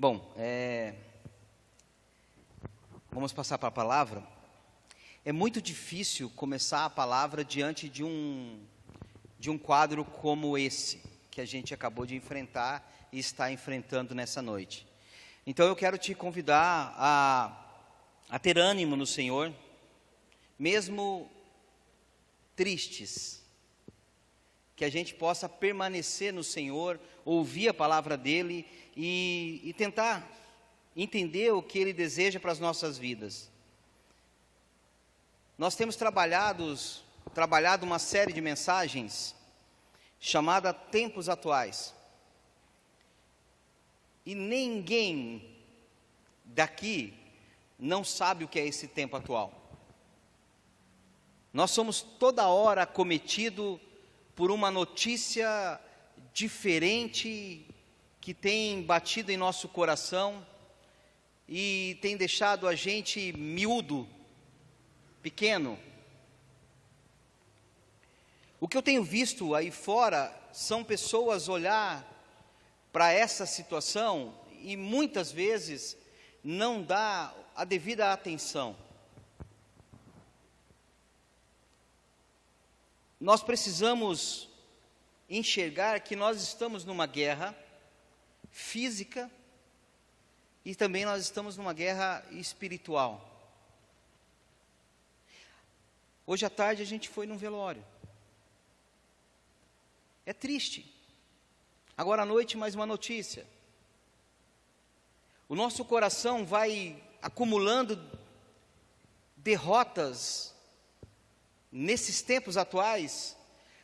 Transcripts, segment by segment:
Bom, é... vamos passar para a palavra. É muito difícil começar a palavra diante de um, de um quadro como esse, que a gente acabou de enfrentar e está enfrentando nessa noite. Então eu quero te convidar a, a ter ânimo no Senhor, mesmo tristes, que a gente possa permanecer no Senhor, ouvir a palavra dEle e, e tentar entender o que Ele deseja para as nossas vidas. Nós temos trabalhado, trabalhado uma série de mensagens chamada Tempos Atuais. E ninguém daqui não sabe o que é esse tempo atual. Nós somos toda hora cometido por uma notícia diferente que tem batido em nosso coração e tem deixado a gente miúdo, pequeno. O que eu tenho visto aí fora são pessoas olhar para essa situação e muitas vezes não dá a devida atenção. Nós precisamos enxergar que nós estamos numa guerra física e também nós estamos numa guerra espiritual. Hoje à tarde a gente foi num velório. É triste. Agora à noite, mais uma notícia. O nosso coração vai acumulando derrotas nesses tempos atuais,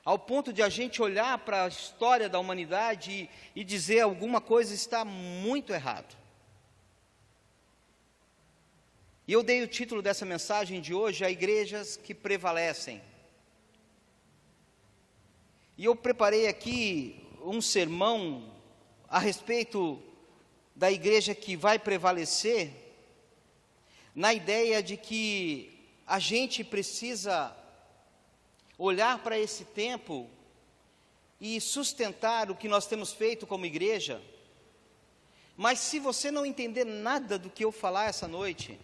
ao ponto de a gente olhar para a história da humanidade e, e dizer alguma coisa está muito errado. E eu dei o título dessa mensagem de hoje a igrejas que prevalecem. E eu preparei aqui um sermão a respeito da igreja que vai prevalecer, na ideia de que a gente precisa olhar para esse tempo e sustentar o que nós temos feito como igreja. Mas se você não entender nada do que eu falar essa noite,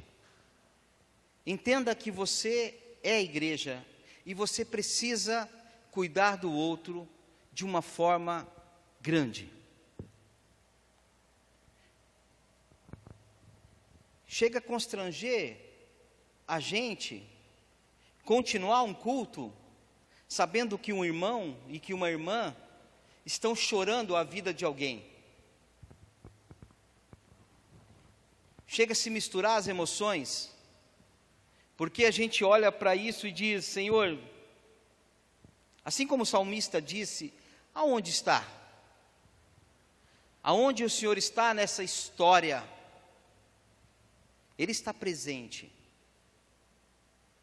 entenda que você é igreja e você precisa cuidar do outro de uma forma grande. Chega a constranger a gente continuar um culto sabendo que um irmão e que uma irmã estão chorando a vida de alguém. Chega a se misturar as emoções, porque a gente olha para isso e diz: Senhor, assim como o salmista disse, aonde está? Aonde o Senhor está nessa história? Ele está presente.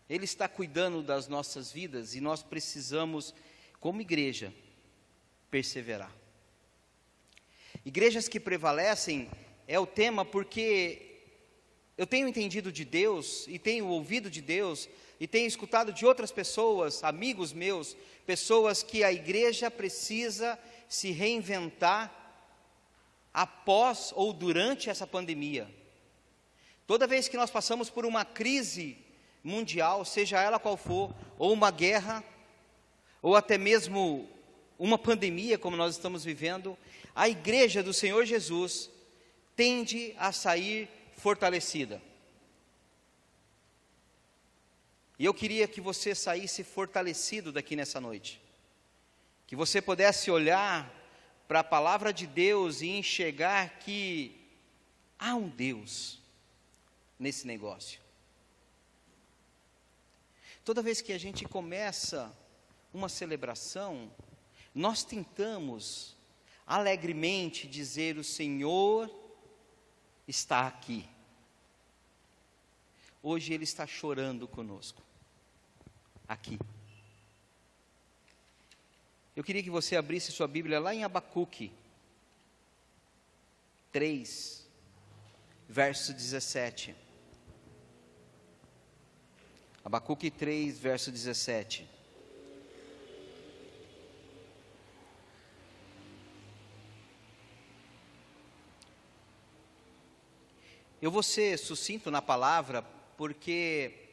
Ele está cuidando das nossas vidas e nós precisamos, como igreja, perseverar. Igrejas que prevalecem é o tema porque eu tenho entendido de Deus e tenho ouvido de Deus e tenho escutado de outras pessoas, amigos meus, pessoas que a igreja precisa se reinventar após ou durante essa pandemia. Toda vez que nós passamos por uma crise mundial, seja ela qual for, ou uma guerra, ou até mesmo uma pandemia, como nós estamos vivendo, a igreja do Senhor Jesus tende a sair fortalecida. E eu queria que você saísse fortalecido daqui nessa noite. Que você pudesse olhar para a palavra de Deus e enxergar que há um Deus nesse negócio. Toda vez que a gente começa uma celebração, nós tentamos alegremente dizer: O Senhor está aqui. Hoje Ele está chorando conosco, aqui. Eu queria que você abrisse sua Bíblia lá em Abacuque 3, verso 17. Abacuque 3, verso 17. Eu vou ser sucinto na palavra, porque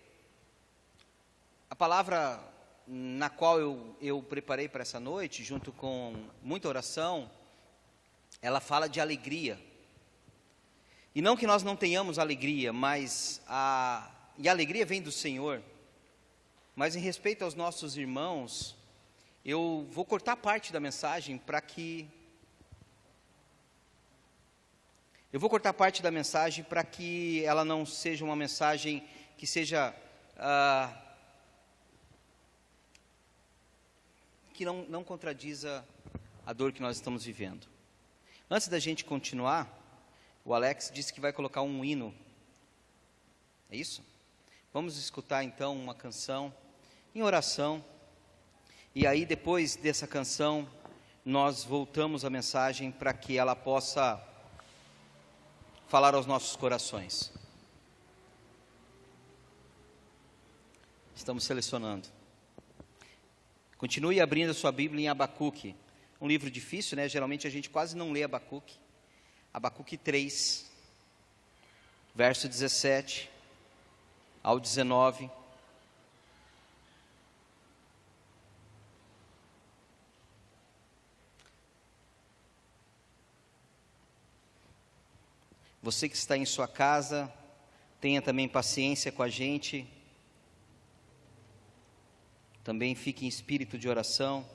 a palavra na qual eu, eu preparei para essa noite, junto com muita oração, ela fala de alegria. E não que nós não tenhamos alegria, mas a, e a alegria vem do Senhor. Mas em respeito aos nossos irmãos, eu vou cortar parte da mensagem para que. Eu vou cortar parte da mensagem para que ela não seja uma mensagem que seja. Ah, que não, não contradiza a dor que nós estamos vivendo. Antes da gente continuar, o Alex disse que vai colocar um hino. É isso? Vamos escutar então uma canção em oração. E aí, depois dessa canção, nós voltamos a mensagem para que ela possa falar aos nossos corações. Estamos selecionando. Continue abrindo a sua Bíblia em Abacuque. Um livro difícil, né? Geralmente a gente quase não lê Abacuque. Abacuque 3, verso 17 ao 19. Você que está em sua casa, tenha também paciência com a gente. Também fique em espírito de oração.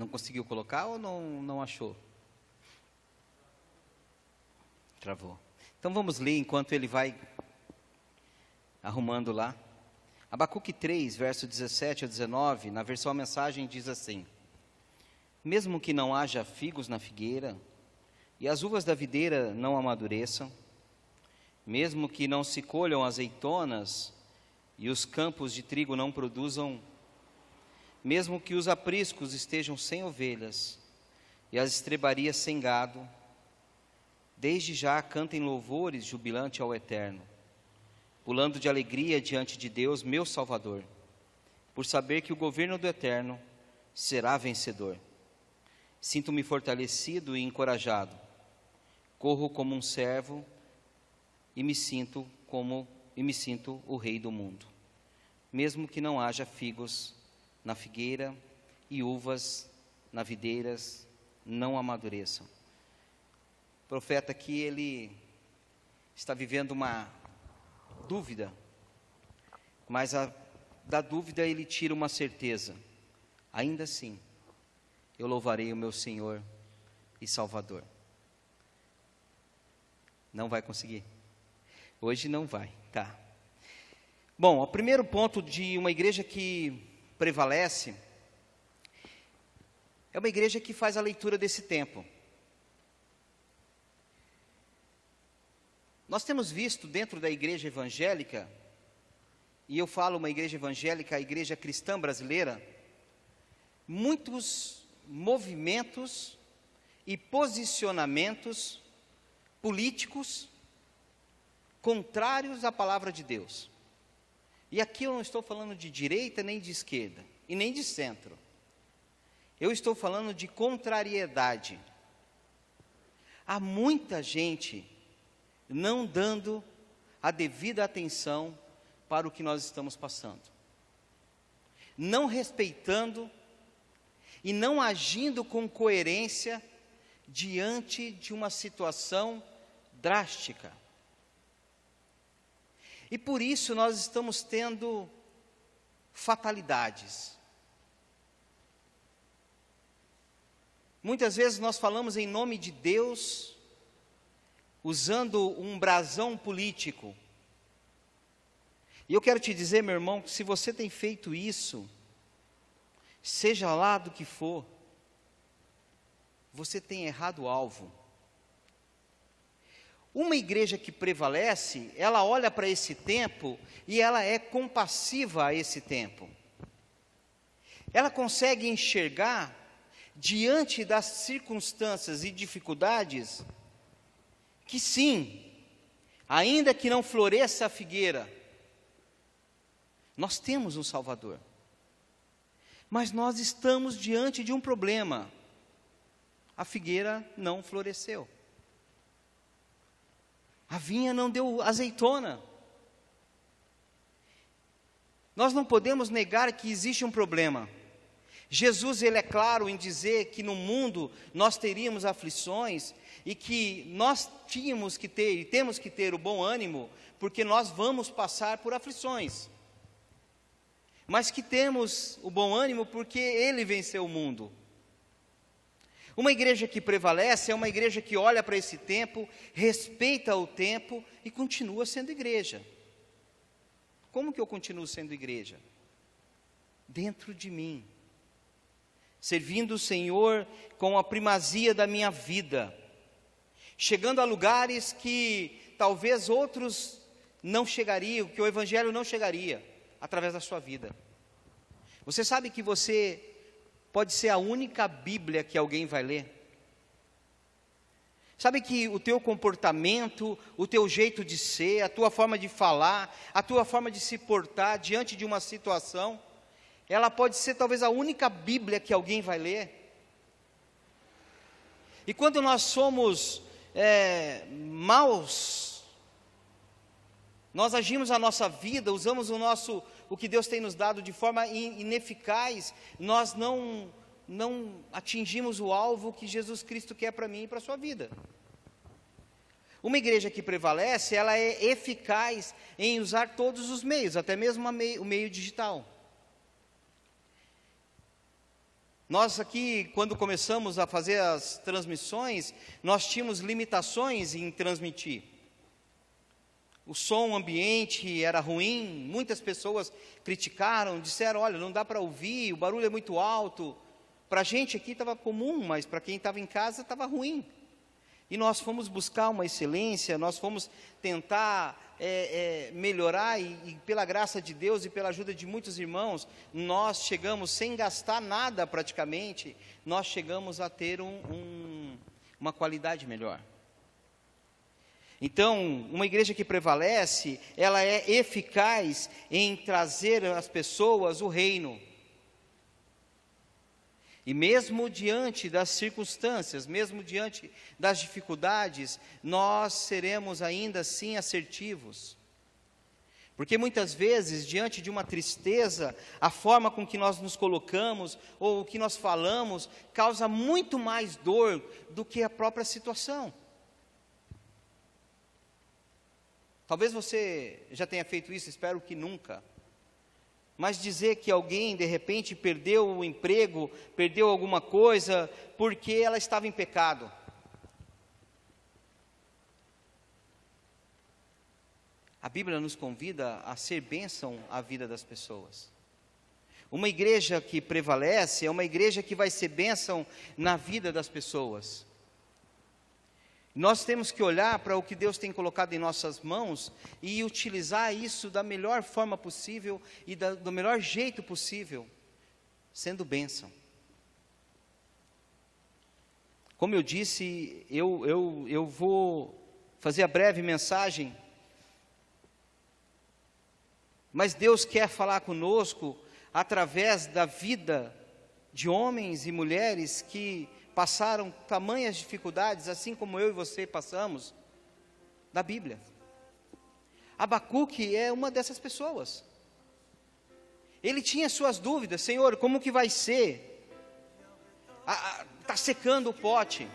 Não conseguiu colocar ou não, não achou? Travou. Então vamos ler enquanto ele vai arrumando lá. Abacuque 3, verso 17 a 19, na versão a mensagem diz assim: Mesmo que não haja figos na figueira, e as uvas da videira não amadureçam, mesmo que não se colham azeitonas, e os campos de trigo não produzam mesmo que os apriscos estejam sem ovelhas e as estrebarias sem gado, desde já cantem louvores jubilante ao Eterno, pulando de alegria diante de Deus, meu Salvador, por saber que o governo do Eterno será vencedor. Sinto-me fortalecido e encorajado. Corro como um servo e me sinto como e me sinto o rei do mundo. Mesmo que não haja figos na figueira e uvas na videiras não amadureçam. O profeta aqui, ele está vivendo uma dúvida, mas a, da dúvida ele tira uma certeza. Ainda assim, eu louvarei o meu Senhor e Salvador. Não vai conseguir. Hoje não vai, tá? Bom, o primeiro ponto de uma igreja que prevalece é uma igreja que faz a leitura desse tempo. Nós temos visto dentro da igreja evangélica, e eu falo uma igreja evangélica, a igreja cristã brasileira, muitos movimentos e posicionamentos políticos contrários à palavra de Deus. E aqui eu não estou falando de direita nem de esquerda, e nem de centro. Eu estou falando de contrariedade. Há muita gente não dando a devida atenção para o que nós estamos passando, não respeitando e não agindo com coerência diante de uma situação drástica. E por isso nós estamos tendo fatalidades. Muitas vezes nós falamos em nome de Deus usando um brasão político. E eu quero te dizer, meu irmão, que se você tem feito isso, seja lá do que for, você tem errado o alvo. Uma igreja que prevalece, ela olha para esse tempo e ela é compassiva a esse tempo. Ela consegue enxergar, diante das circunstâncias e dificuldades, que sim, ainda que não floresça a figueira, nós temos um Salvador. Mas nós estamos diante de um problema. A figueira não floresceu. A vinha não deu azeitona. Nós não podemos negar que existe um problema. Jesus ele é claro em dizer que no mundo nós teríamos aflições e que nós tínhamos que ter e temos que ter o bom ânimo, porque nós vamos passar por aflições. Mas que temos o bom ânimo porque ele venceu o mundo. Uma igreja que prevalece é uma igreja que olha para esse tempo, respeita o tempo e continua sendo igreja. Como que eu continuo sendo igreja? Dentro de mim servindo o Senhor com a primazia da minha vida, chegando a lugares que talvez outros não chegariam, que o Evangelho não chegaria através da sua vida. Você sabe que você pode ser a única Bíblia que alguém vai ler? Sabe que o teu comportamento, o teu jeito de ser, a tua forma de falar, a tua forma de se portar diante de uma situação, ela pode ser talvez a única Bíblia que alguém vai ler. E quando nós somos é, maus, nós agimos a nossa vida, usamos o nosso, o que Deus tem nos dado de forma ineficaz, nós não, não atingimos o alvo que Jesus Cristo quer para mim e para a sua vida. Uma igreja que prevalece, ela é eficaz em usar todos os meios, até mesmo o meio digital. Nós aqui, quando começamos a fazer as transmissões, nós tínhamos limitações em transmitir. O som ambiente era ruim, muitas pessoas criticaram, disseram: olha, não dá para ouvir, o barulho é muito alto. Para a gente aqui estava comum, mas para quem estava em casa estava ruim. E nós fomos buscar uma excelência, nós fomos tentar é, é, melhorar, e, e, pela graça de Deus e pela ajuda de muitos irmãos, nós chegamos, sem gastar nada praticamente, nós chegamos a ter um, um, uma qualidade melhor. Então, uma igreja que prevalece, ela é eficaz em trazer às pessoas o reino. E mesmo diante das circunstâncias, mesmo diante das dificuldades, nós seremos ainda assim assertivos. Porque muitas vezes, diante de uma tristeza, a forma com que nós nos colocamos ou o que nós falamos causa muito mais dor do que a própria situação. Talvez você já tenha feito isso, espero que nunca. Mas dizer que alguém de repente perdeu o emprego, perdeu alguma coisa, porque ela estava em pecado. A Bíblia nos convida a ser bênção à vida das pessoas. Uma igreja que prevalece é uma igreja que vai ser bênção na vida das pessoas. Nós temos que olhar para o que Deus tem colocado em nossas mãos e utilizar isso da melhor forma possível e da, do melhor jeito possível, sendo bênção. Como eu disse, eu, eu, eu vou fazer a breve mensagem, mas Deus quer falar conosco através da vida de homens e mulheres que passaram tamanhas dificuldades, assim como eu e você passamos, da Bíblia. Abacuque é uma dessas pessoas. Ele tinha suas dúvidas, Senhor, como que vai ser? Está secando o pote,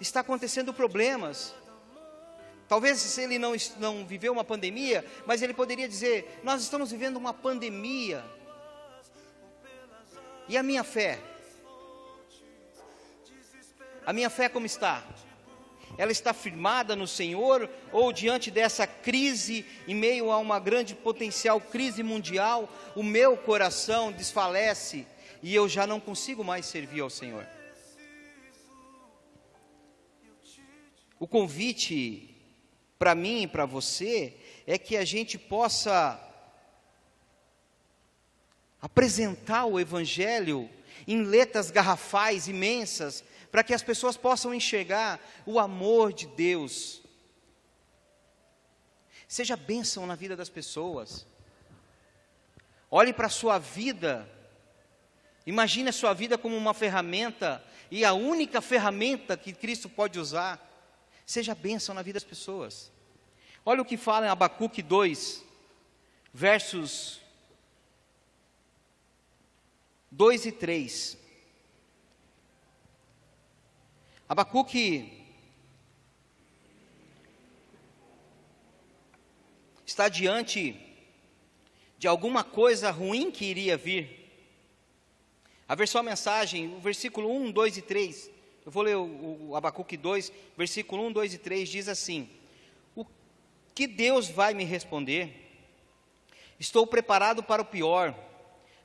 está acontecendo problemas. Talvez ele não, não viveu uma pandemia, mas ele poderia dizer: Nós estamos vivendo uma pandemia. E a minha fé? A minha fé como está? ela está firmada no Senhor ou diante dessa crise, em meio a uma grande potencial crise mundial, o meu coração desfalece e eu já não consigo mais servir ao Senhor? O convite para mim e para você é que a gente possa apresentar o Evangelho em letras garrafais imensas, para que as pessoas possam enxergar o amor de Deus. Seja bênção na vida das pessoas. Olhe para a sua vida. Imagine a sua vida como uma ferramenta e a única ferramenta que Cristo pode usar. Seja bênção na vida das pessoas. Olha o que fala em Abacuque 2, versos 2 e 3. Abacuque está diante de alguma coisa ruim que iria vir. A versão a mensagem, o versículo 1, 2 e 3. Eu vou ler o, Abacuque 2, versículo 1, 2 e 3 diz assim: O que Deus vai me responder? Estou preparado para o pior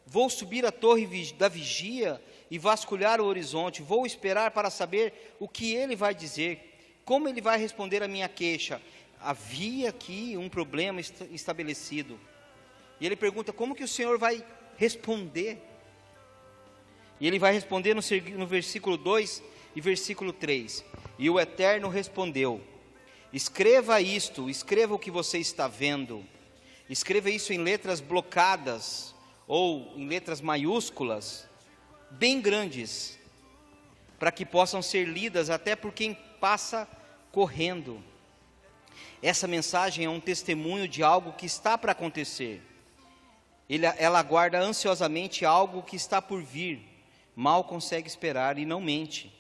Vou subir a torre da vigia e vasculhar o horizonte. Vou esperar para saber o que ele vai dizer. Como ele vai responder a minha queixa? Havia aqui um problema estabelecido. E ele pergunta: como que o Senhor vai responder? E ele vai responder no, no versículo 2 e versículo 3. E o Eterno respondeu: Escreva isto, escreva o que você está vendo. Escreva isso em letras blocadas ou em letras maiúsculas, bem grandes, para que possam ser lidas até por quem passa correndo. Essa mensagem é um testemunho de algo que está para acontecer. Ele, ela aguarda ansiosamente algo que está por vir, mal consegue esperar e não mente.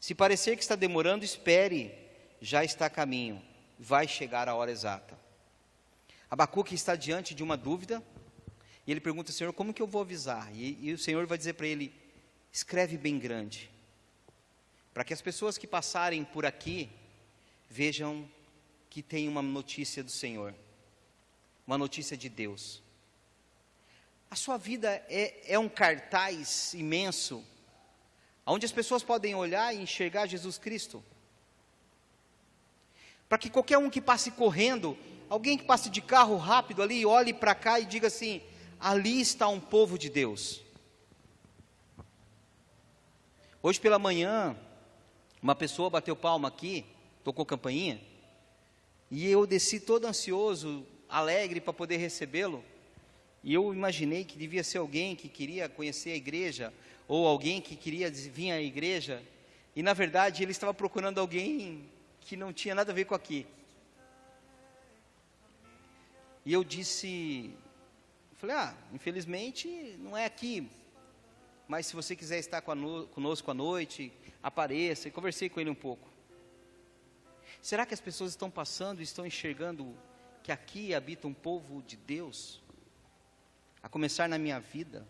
Se parecer que está demorando, espere, já está a caminho, vai chegar a hora exata. Abacuque está diante de uma dúvida, e ele pergunta, Senhor, como que eu vou avisar? E, e o Senhor vai dizer para ele: escreve bem grande, para que as pessoas que passarem por aqui vejam que tem uma notícia do Senhor, uma notícia de Deus. A sua vida é, é um cartaz imenso, onde as pessoas podem olhar e enxergar Jesus Cristo. Para que qualquer um que passe correndo, alguém que passe de carro rápido ali, olhe para cá e diga assim: ali está um povo de Deus. Hoje pela manhã, uma pessoa bateu palma aqui, tocou campainha, e eu desci todo ansioso, alegre para poder recebê-lo. E eu imaginei que devia ser alguém que queria conhecer a igreja, ou alguém que queria vir à igreja, e na verdade ele estava procurando alguém que não tinha nada a ver com aqui. E eu disse: Falei, ah, infelizmente não é aqui, mas se você quiser estar conosco à noite, apareça. E conversei com ele um pouco. Será que as pessoas estão passando e estão enxergando que aqui habita um povo de Deus? A começar na minha vida.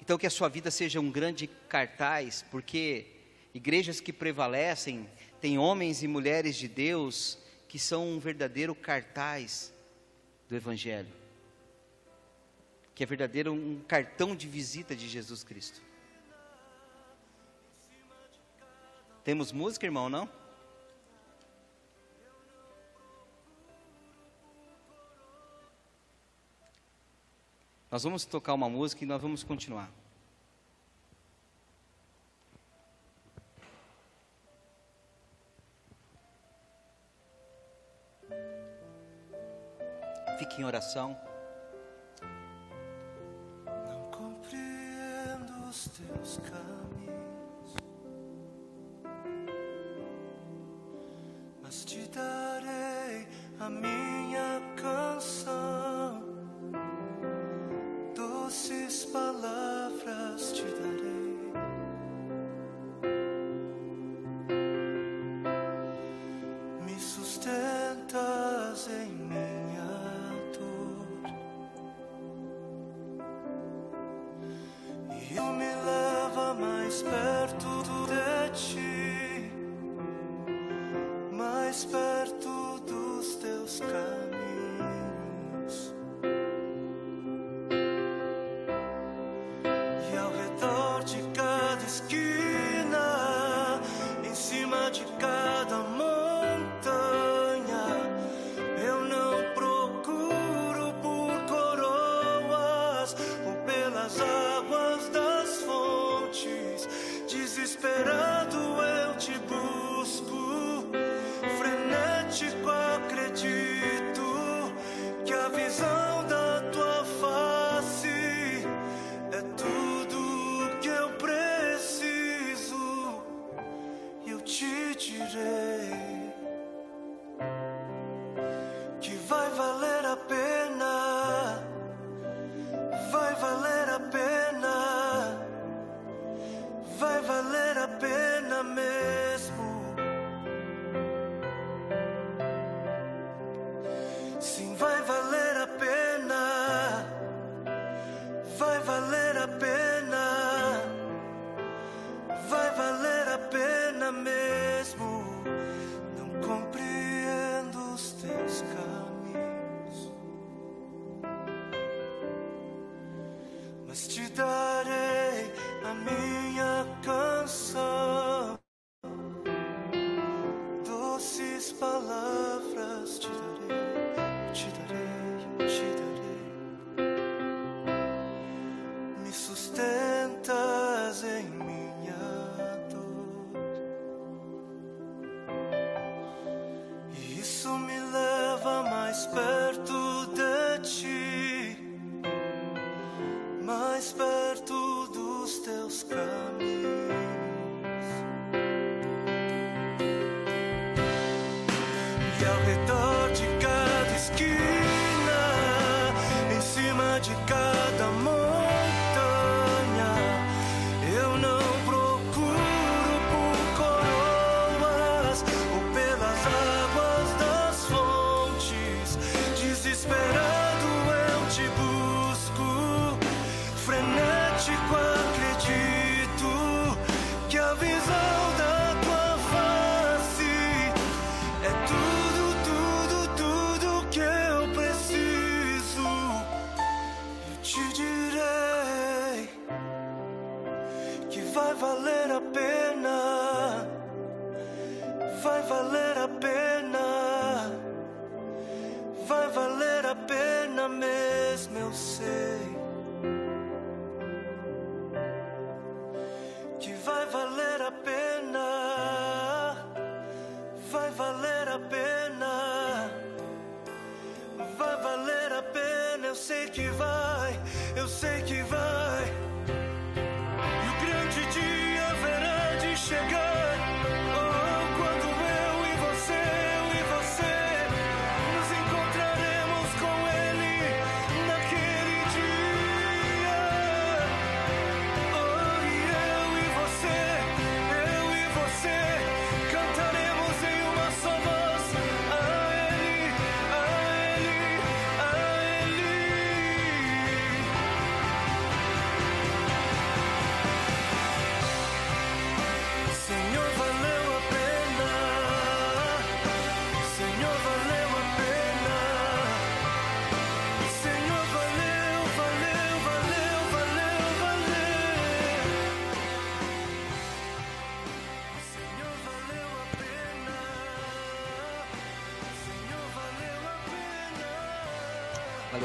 Então, que a sua vida seja um grande cartaz, porque igrejas que prevalecem têm homens e mulheres de Deus que são um verdadeiro cartaz do Evangelho, que é verdadeiro um cartão de visita de Jesus Cristo. Temos música, irmão, não? Nós vamos tocar uma música e nós vamos continuar. Em oração. Não compreendo os teus caminhos, mas te darei a minha canção, doces palavras te darei.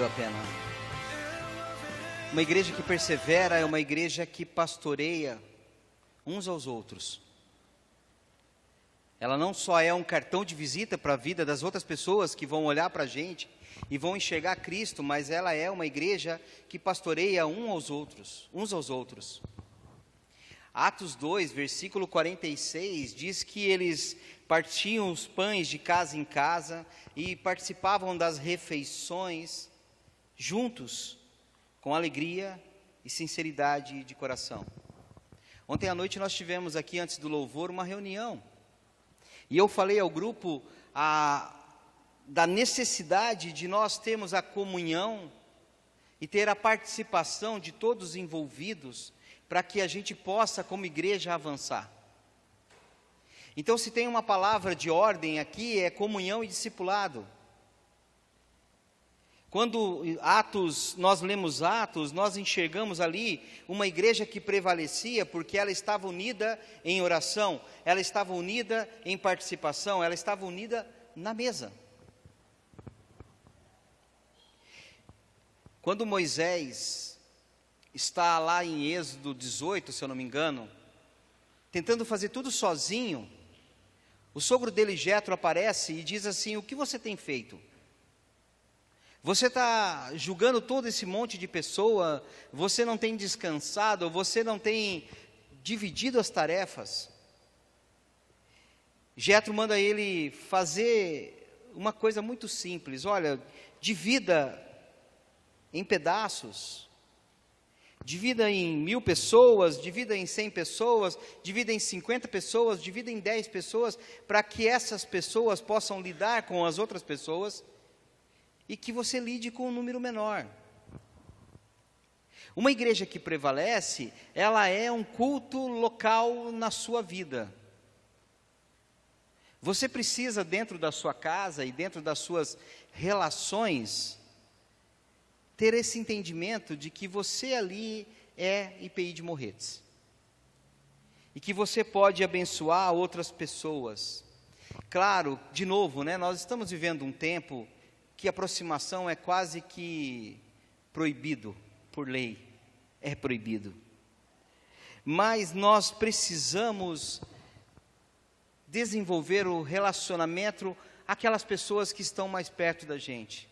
Valeu a pena. Uma igreja que persevera é uma igreja que pastoreia uns aos outros. Ela não só é um cartão de visita para a vida das outras pessoas que vão olhar para a gente e vão enxergar Cristo, mas ela é uma igreja que pastoreia um aos outros, uns aos outros. Atos 2, versículo 46, diz que eles partiam os pães de casa em casa e participavam das refeições juntos, com alegria e sinceridade de coração. Ontem à noite nós tivemos aqui, antes do louvor, uma reunião. E eu falei ao grupo a, da necessidade de nós termos a comunhão e ter a participação de todos os envolvidos para que a gente possa, como igreja, avançar. Então, se tem uma palavra de ordem aqui, é comunhão e discipulado. Quando Atos, nós lemos Atos, nós enxergamos ali uma igreja que prevalecia porque ela estava unida em oração, ela estava unida em participação, ela estava unida na mesa. Quando Moisés está lá em Êxodo 18, se eu não me engano, tentando fazer tudo sozinho, o sogro dele, Jetro, aparece e diz assim: O que você tem feito? Você está julgando todo esse monte de pessoa, você não tem descansado, você não tem dividido as tarefas. Jetro manda ele fazer uma coisa muito simples: olha, divida em pedaços Divida em mil pessoas, divida em cem pessoas, divida em cinquenta pessoas, divida em dez pessoas, para que essas pessoas possam lidar com as outras pessoas e que você lide com um número menor. Uma igreja que prevalece, ela é um culto local na sua vida. Você precisa, dentro da sua casa e dentro das suas relações, ter esse entendimento de que você ali é IPI de Morretes. E que você pode abençoar outras pessoas. Claro, de novo, né, nós estamos vivendo um tempo que aproximação é quase que proibido por lei. É proibido. Mas nós precisamos desenvolver o relacionamento aquelas pessoas que estão mais perto da gente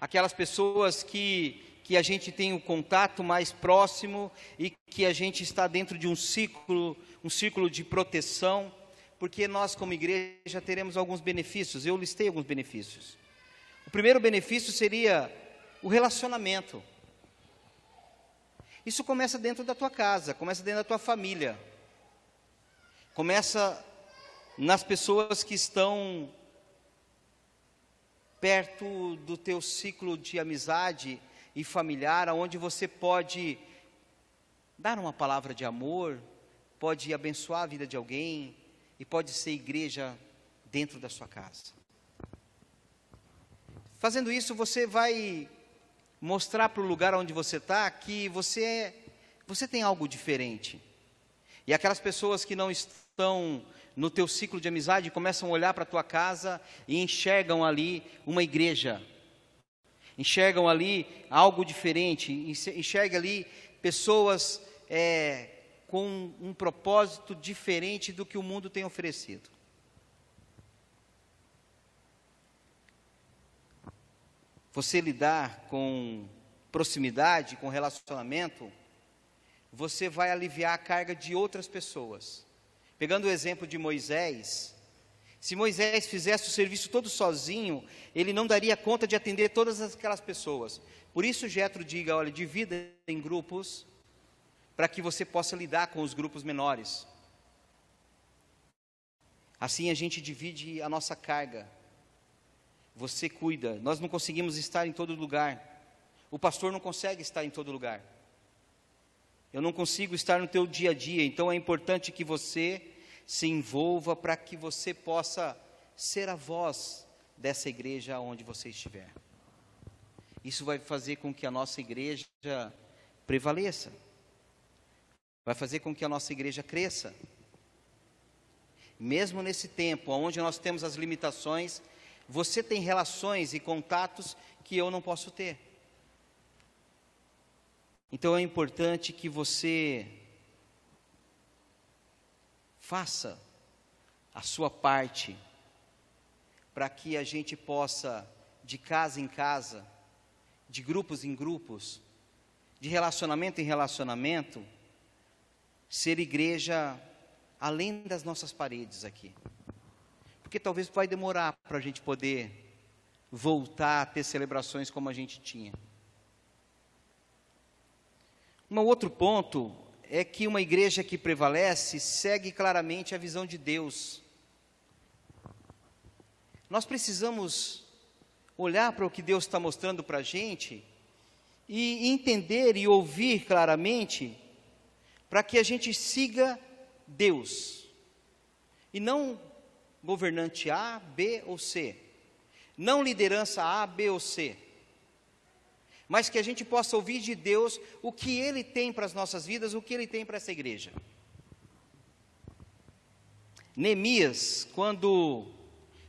aquelas pessoas que, que a gente tem o um contato mais próximo e que a gente está dentro de um ciclo, um círculo de proteção, porque nós como igreja teremos alguns benefícios. Eu listei alguns benefícios. O primeiro benefício seria o relacionamento. Isso começa dentro da tua casa, começa dentro da tua família. Começa nas pessoas que estão perto do teu ciclo de amizade e familiar, onde você pode dar uma palavra de amor, pode abençoar a vida de alguém e pode ser igreja dentro da sua casa. Fazendo isso, você vai mostrar para o lugar onde você está que você, é, você tem algo diferente. E aquelas pessoas que não estão no teu ciclo de amizade começam a olhar para a tua casa e enxergam ali uma igreja. Enxergam ali algo diferente, enxergam ali pessoas é, com um propósito diferente do que o mundo tem oferecido. Você lidar com proximidade, com relacionamento, você vai aliviar a carga de outras pessoas. Pegando o exemplo de Moisés, se Moisés fizesse o serviço todo sozinho, ele não daria conta de atender todas aquelas pessoas. Por isso Jetro diga, olha, divida em grupos para que você possa lidar com os grupos menores. Assim a gente divide a nossa carga. Você cuida. Nós não conseguimos estar em todo lugar. O pastor não consegue estar em todo lugar. Eu não consigo estar no teu dia a dia, então é importante que você se envolva para que você possa ser a voz dessa igreja onde você estiver. Isso vai fazer com que a nossa igreja prevaleça. Vai fazer com que a nossa igreja cresça. Mesmo nesse tempo onde nós temos as limitações, você tem relações e contatos que eu não posso ter. Então é importante que você faça a sua parte para que a gente possa, de casa em casa, de grupos em grupos, de relacionamento em relacionamento, ser igreja além das nossas paredes aqui. Porque talvez vai demorar para a gente poder voltar a ter celebrações como a gente tinha. Um outro ponto é que uma igreja que prevalece segue claramente a visão de Deus. Nós precisamos olhar para o que Deus está mostrando para a gente e entender e ouvir claramente para que a gente siga Deus. E não governante A, B ou C. Não liderança A, B ou C. Mas que a gente possa ouvir de Deus o que Ele tem para as nossas vidas, o que Ele tem para essa igreja. Neemias, quando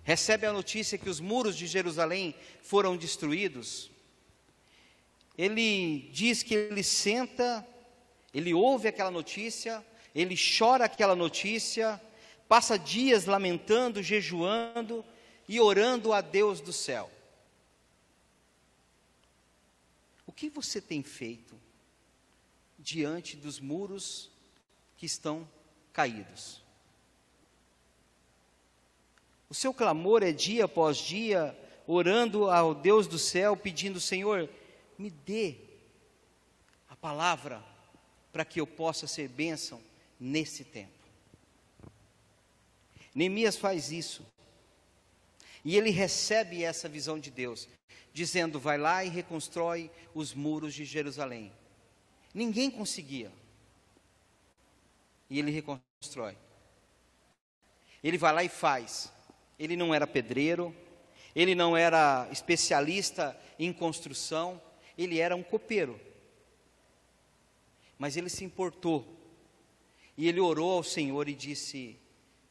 recebe a notícia que os muros de Jerusalém foram destruídos, ele diz que ele senta, ele ouve aquela notícia, ele chora aquela notícia, passa dias lamentando, jejuando e orando a Deus do céu. O que você tem feito diante dos muros que estão caídos? O seu clamor é dia após dia, orando ao Deus do céu, pedindo: Senhor, me dê a palavra para que eu possa ser bênção nesse tempo. Neemias faz isso. E ele recebe essa visão de Deus, dizendo: vai lá e reconstrói os muros de Jerusalém. Ninguém conseguia. E ele reconstrói. Ele vai lá e faz. Ele não era pedreiro, ele não era especialista em construção, ele era um copeiro. Mas ele se importou. E ele orou ao Senhor e disse: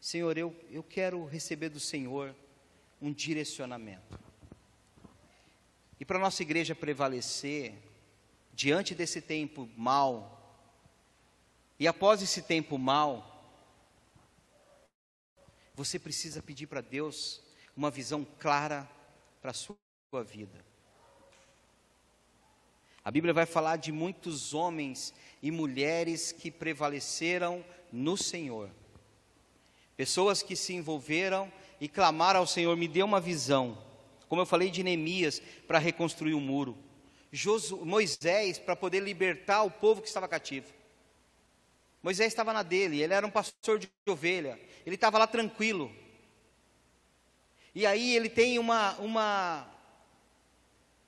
Senhor, eu, eu quero receber do Senhor um direcionamento. E para nossa igreja prevalecer, diante desse tempo mal, e após esse tempo mal, você precisa pedir para Deus uma visão clara para a sua vida. A Bíblia vai falar de muitos homens e mulheres que prevaleceram no Senhor. Pessoas que se envolveram e clamaram ao Senhor: me dê uma visão. Como eu falei de Neemias, para reconstruir o muro. Josu, Moisés, para poder libertar o povo que estava cativo. Moisés estava na dele, ele era um pastor de ovelha, ele estava lá tranquilo. E aí ele tem uma, uma,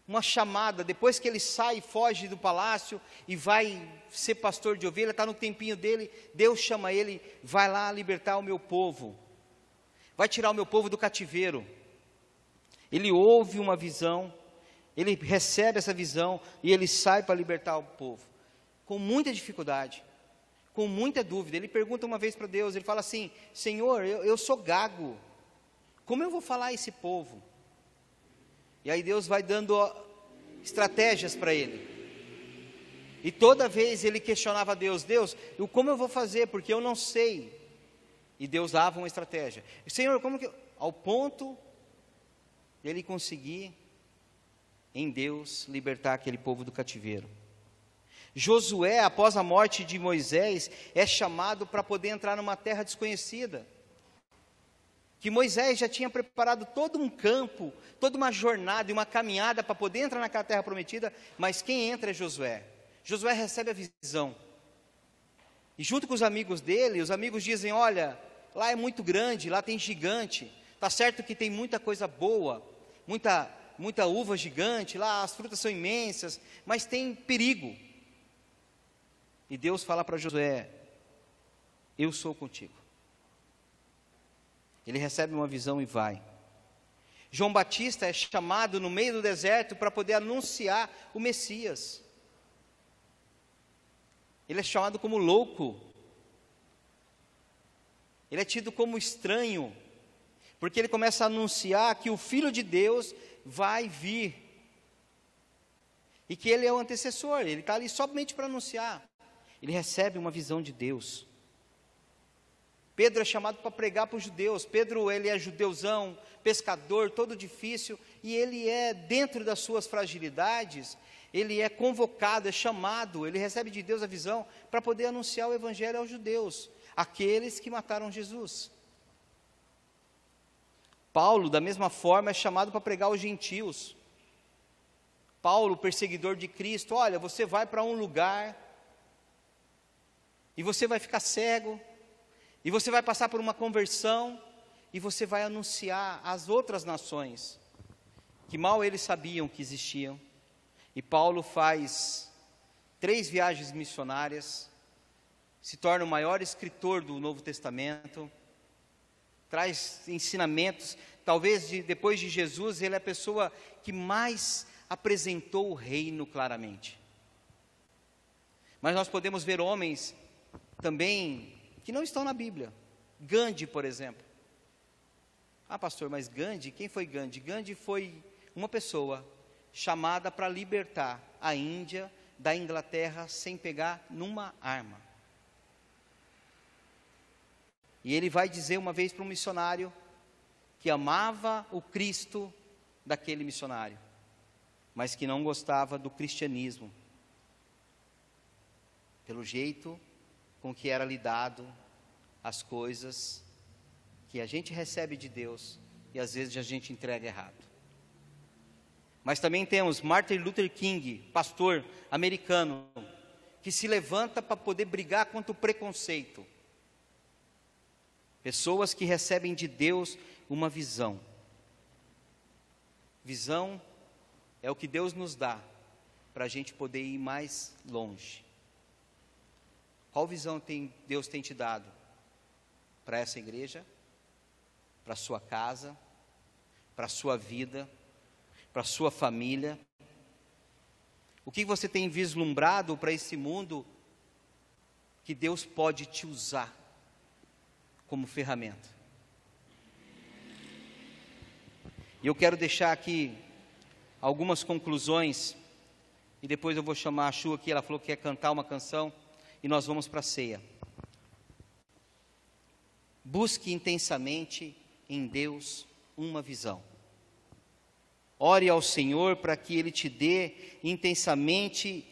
uma chamada, depois que ele sai, foge do palácio e vai ser pastor de ovelha, está no tempinho dele, Deus chama ele, vai lá libertar o meu povo, vai tirar o meu povo do cativeiro. Ele ouve uma visão, ele recebe essa visão e ele sai para libertar o povo, com muita dificuldade com muita dúvida. Ele pergunta uma vez para Deus, ele fala assim: Senhor, eu, eu sou gago, como eu vou falar a esse povo? E aí Deus vai dando estratégias para ele. E toda vez ele questionava a Deus: Deus, eu, como eu vou fazer? Porque eu não sei. E Deus dava uma estratégia. Senhor, como que. Ao ponto ele conseguir, em Deus, libertar aquele povo do cativeiro. Josué, após a morte de Moisés, é chamado para poder entrar numa terra desconhecida. Que Moisés já tinha preparado todo um campo, toda uma jornada e uma caminhada para poder entrar naquela terra prometida, mas quem entra é Josué. Josué recebe a visão. E junto com os amigos dele, os amigos dizem: Olha, lá é muito grande, lá tem gigante. Tá certo que tem muita coisa boa, muita, muita uva gigante, lá as frutas são imensas, mas tem perigo. E Deus fala para Josué: Eu sou contigo. Ele recebe uma visão e vai. João Batista é chamado no meio do deserto para poder anunciar o Messias. Ele é chamado como louco. Ele é tido como estranho, porque ele começa a anunciar que o Filho de Deus vai vir. E que ele é o antecessor, ele está ali somente para anunciar ele recebe uma visão de Deus. Pedro é chamado para pregar para os judeus. Pedro, ele é judeuzão, pescador, todo difícil, e ele é, dentro das suas fragilidades, ele é convocado, é chamado, ele recebe de Deus a visão para poder anunciar o evangelho aos judeus, aqueles que mataram Jesus. Paulo, da mesma forma, é chamado para pregar aos gentios. Paulo, perseguidor de Cristo, olha, você vai para um lugar e você vai ficar cego, e você vai passar por uma conversão, e você vai anunciar às outras nações que mal eles sabiam que existiam. E Paulo faz três viagens missionárias, se torna o maior escritor do Novo Testamento, traz ensinamentos. Talvez de, depois de Jesus, ele é a pessoa que mais apresentou o reino claramente. Mas nós podemos ver homens também que não estão na Bíblia. Gandhi, por exemplo. Ah, pastor, mas Gandhi, quem foi Gandhi? Gandhi foi uma pessoa chamada para libertar a Índia da Inglaterra sem pegar numa arma. E ele vai dizer uma vez para um missionário que amava o Cristo daquele missionário, mas que não gostava do cristianismo, pelo jeito com que era lidado as coisas que a gente recebe de Deus e às vezes a gente entrega errado. Mas também temos Martin Luther King, pastor americano, que se levanta para poder brigar contra o preconceito. Pessoas que recebem de Deus uma visão. Visão é o que Deus nos dá para a gente poder ir mais longe. Qual visão tem, Deus tem te dado para essa igreja, para a sua casa, para a sua vida, para a sua família? O que você tem vislumbrado para esse mundo que Deus pode te usar como ferramenta? E eu quero deixar aqui algumas conclusões, e depois eu vou chamar a Chu aqui, ela falou que quer cantar uma canção e nós vamos para a ceia. Busque intensamente em Deus uma visão. Ore ao Senhor para que Ele te dê intensamente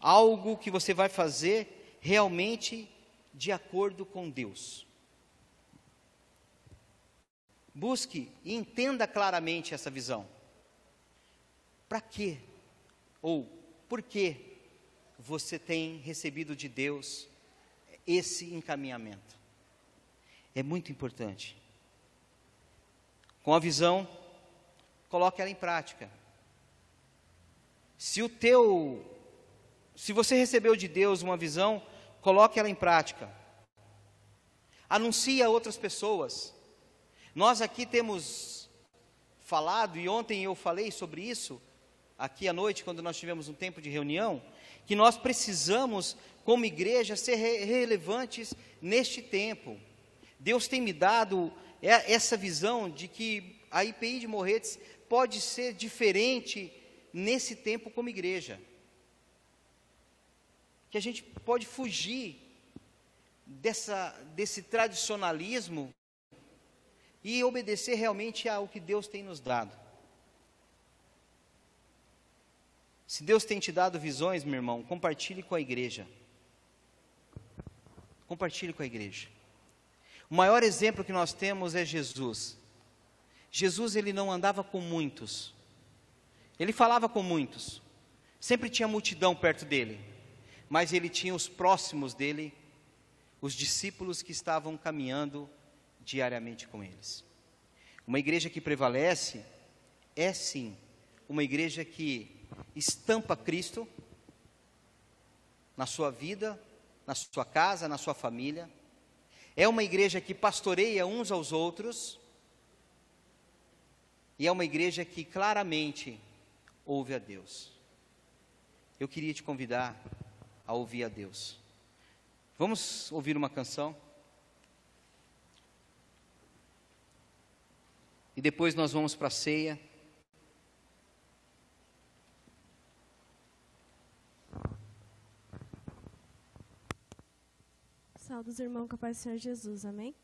algo que você vai fazer realmente de acordo com Deus. Busque e entenda claramente essa visão. Para quê? Ou por que você tem recebido de Deus esse encaminhamento. É muito importante. Com a visão, coloque ela em prática. Se o teu se você recebeu de Deus uma visão, coloque ela em prática. Anuncie a outras pessoas. Nós aqui temos falado, e ontem eu falei sobre isso, aqui à noite, quando nós tivemos um tempo de reunião, que nós precisamos, como igreja, ser re relevantes neste tempo. Deus tem me dado essa visão de que a IPI de Morretes pode ser diferente nesse tempo como igreja. Que a gente pode fugir dessa, desse tradicionalismo e obedecer realmente ao que Deus tem nos dado. Se Deus tem te dado visões, meu irmão, compartilhe com a igreja. Compartilhe com a igreja. O maior exemplo que nós temos é Jesus. Jesus ele não andava com muitos. Ele falava com muitos. Sempre tinha multidão perto dele. Mas ele tinha os próximos dele, os discípulos que estavam caminhando diariamente com eles. Uma igreja que prevalece é sim uma igreja que estampa Cristo na sua vida, na sua casa, na sua família. É uma igreja que pastoreia uns aos outros. E é uma igreja que claramente ouve a Deus. Eu queria te convidar a ouvir a Deus. Vamos ouvir uma canção? E depois nós vamos para a ceia. Saudos, irmão, com a paz do Senhor Jesus, amém?